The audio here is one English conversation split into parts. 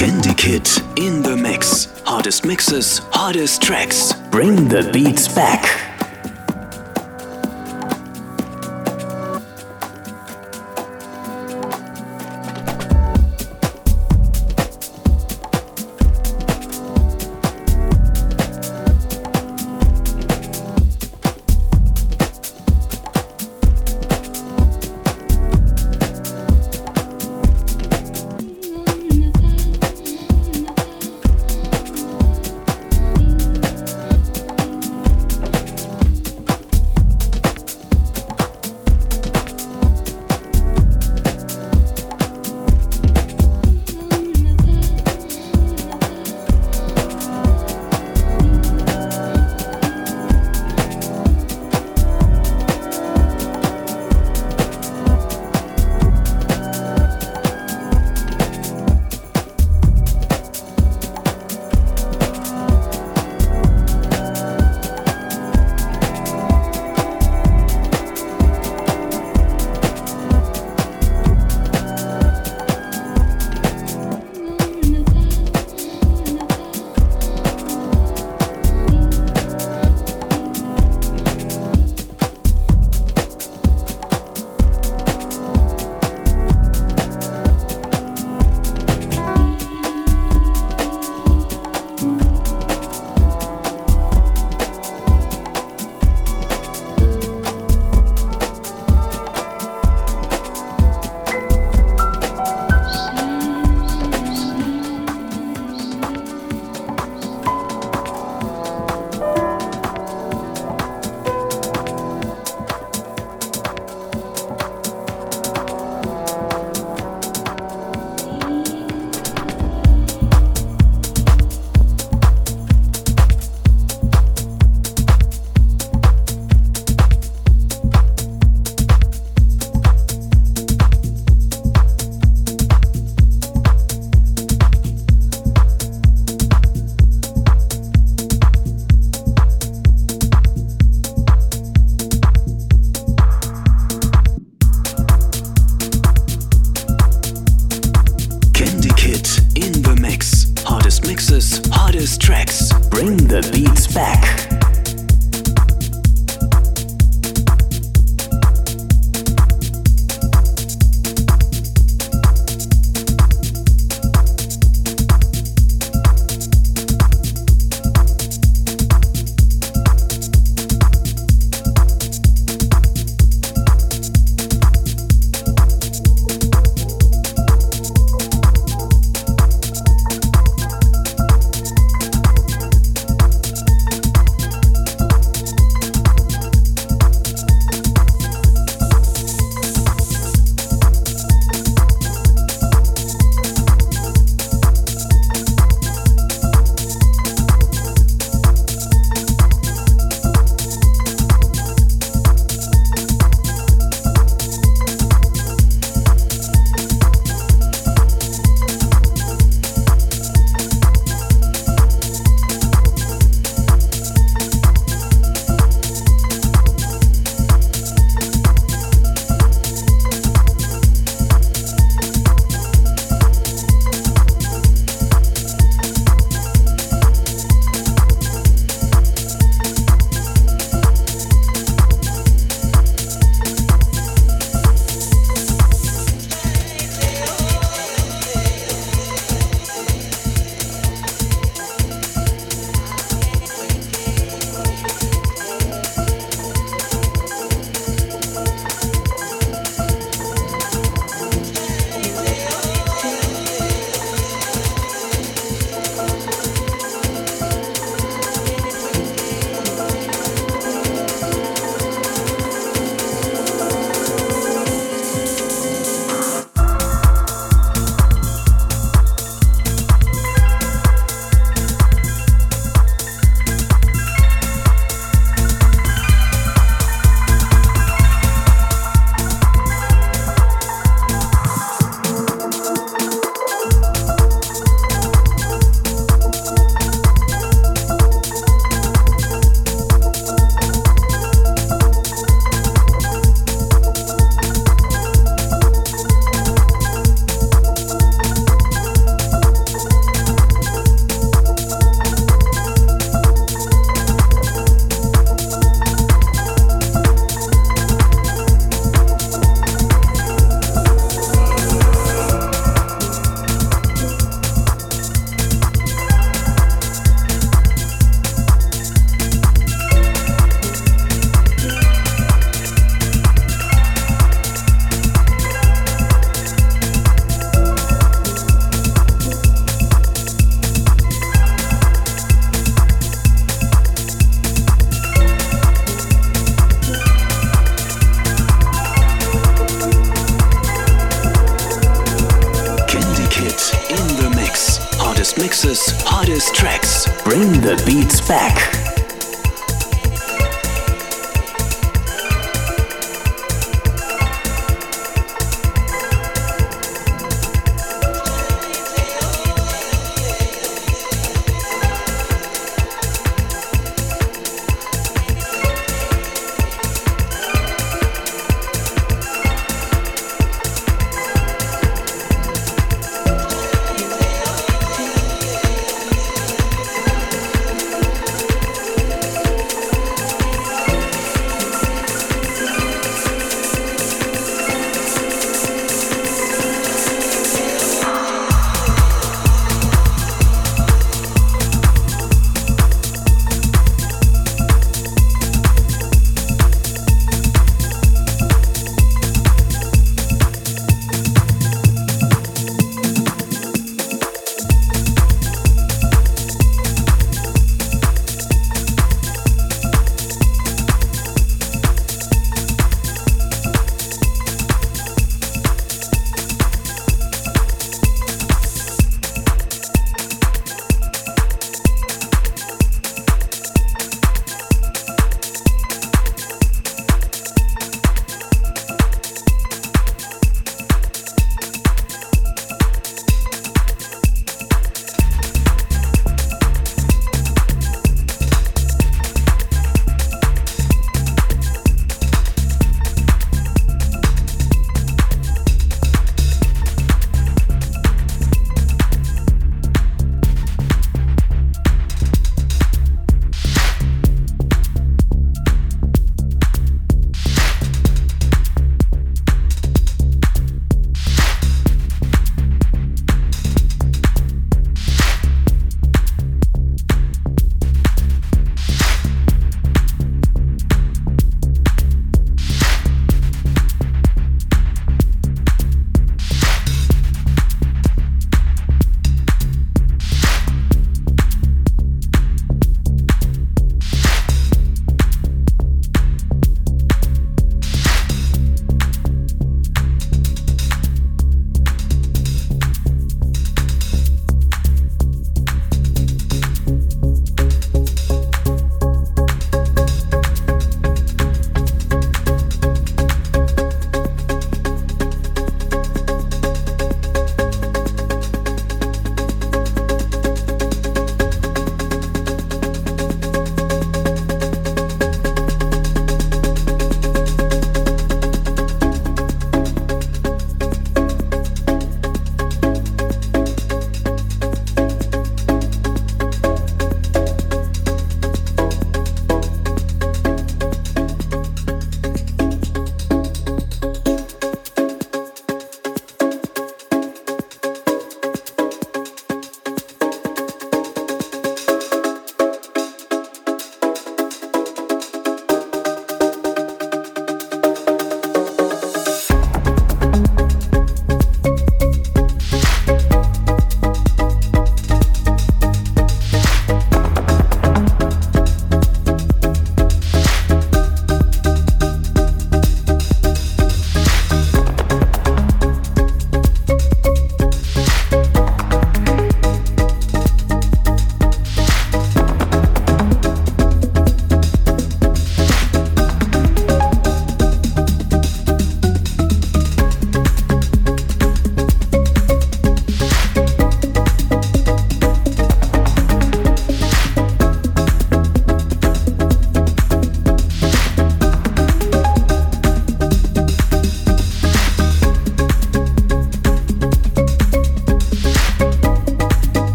Candy Kid in the mix. Hardest mixes, hardest tracks. Bring the beats back.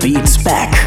Beats back.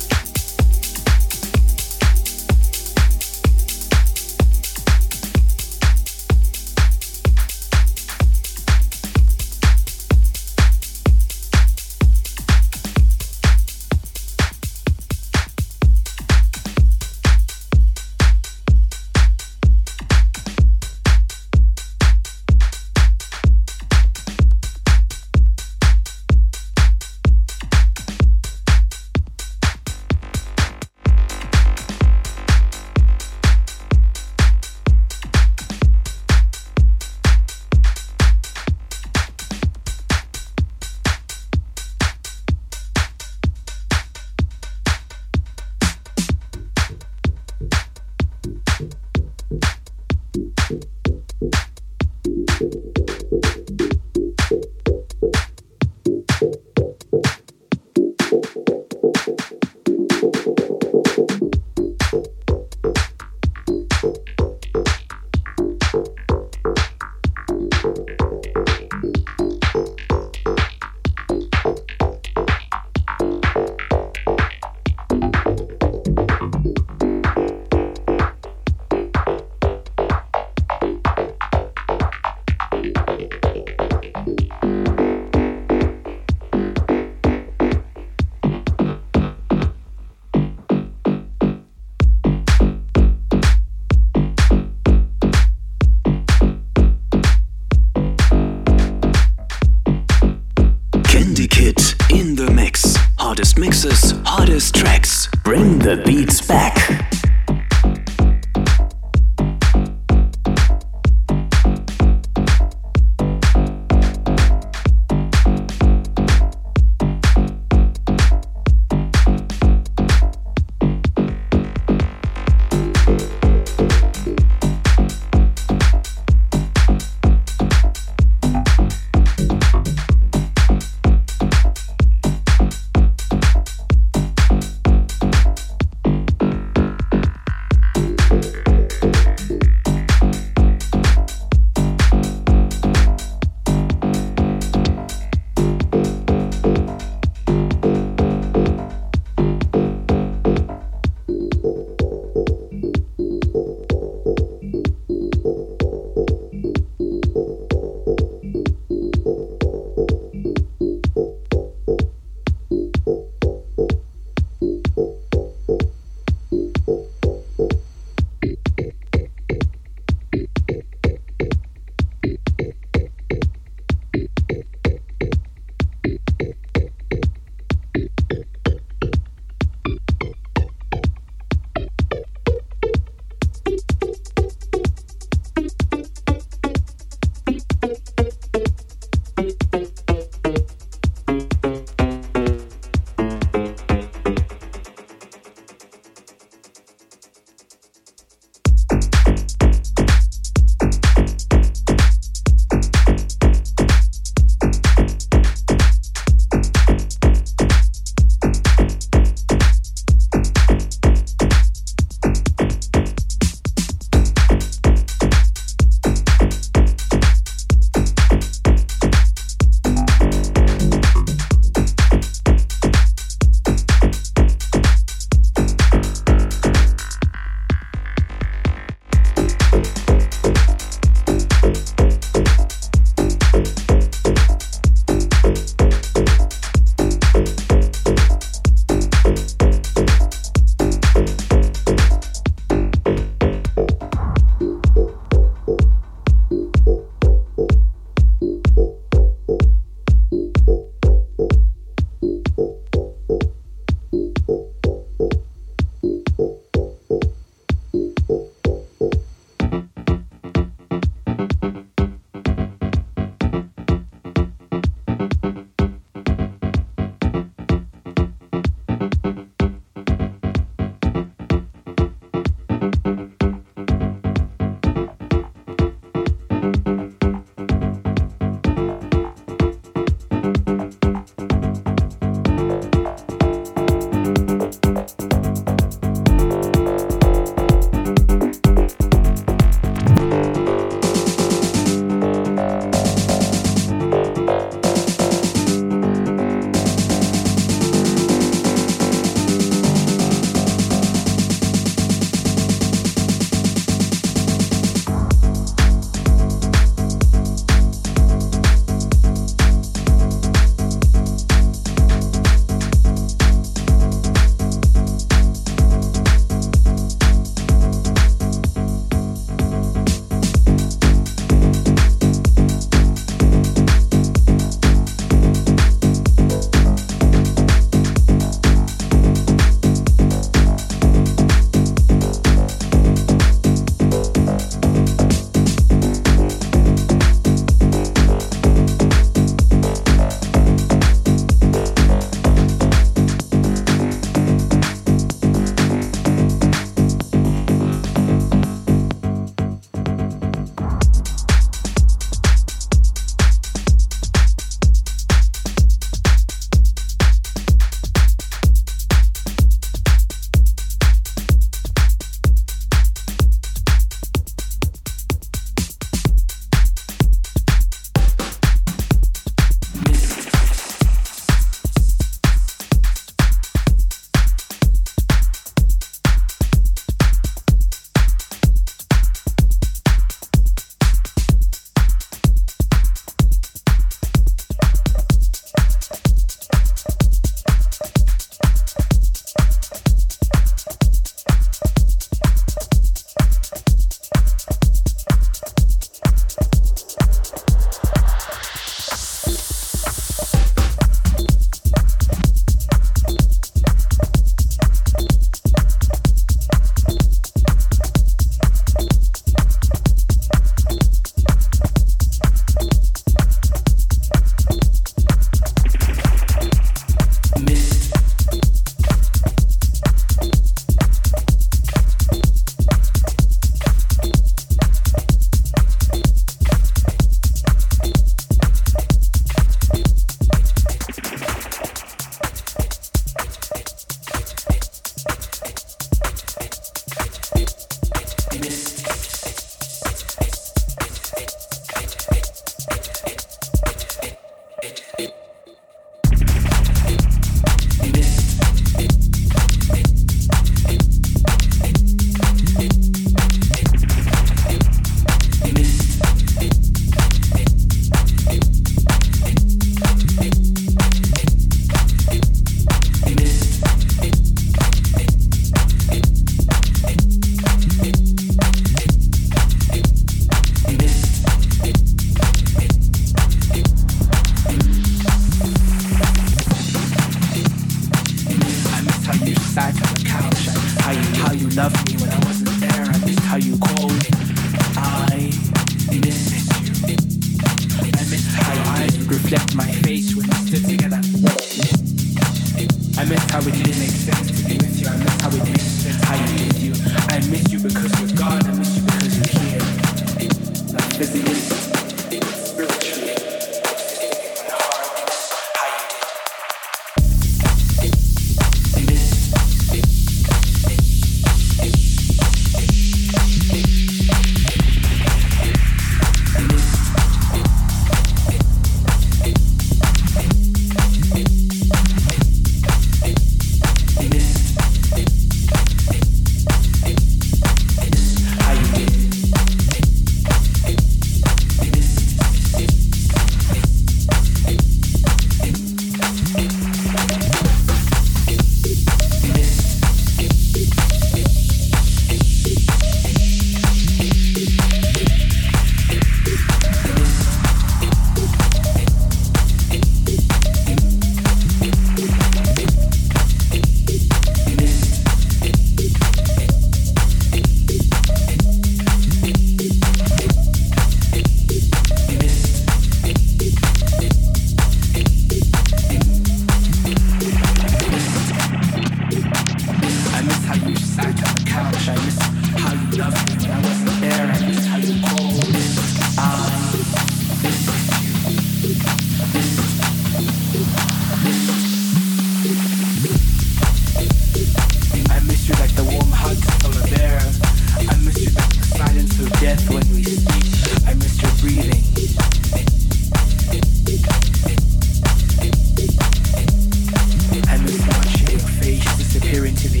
Disappear into the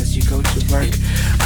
as you go to work.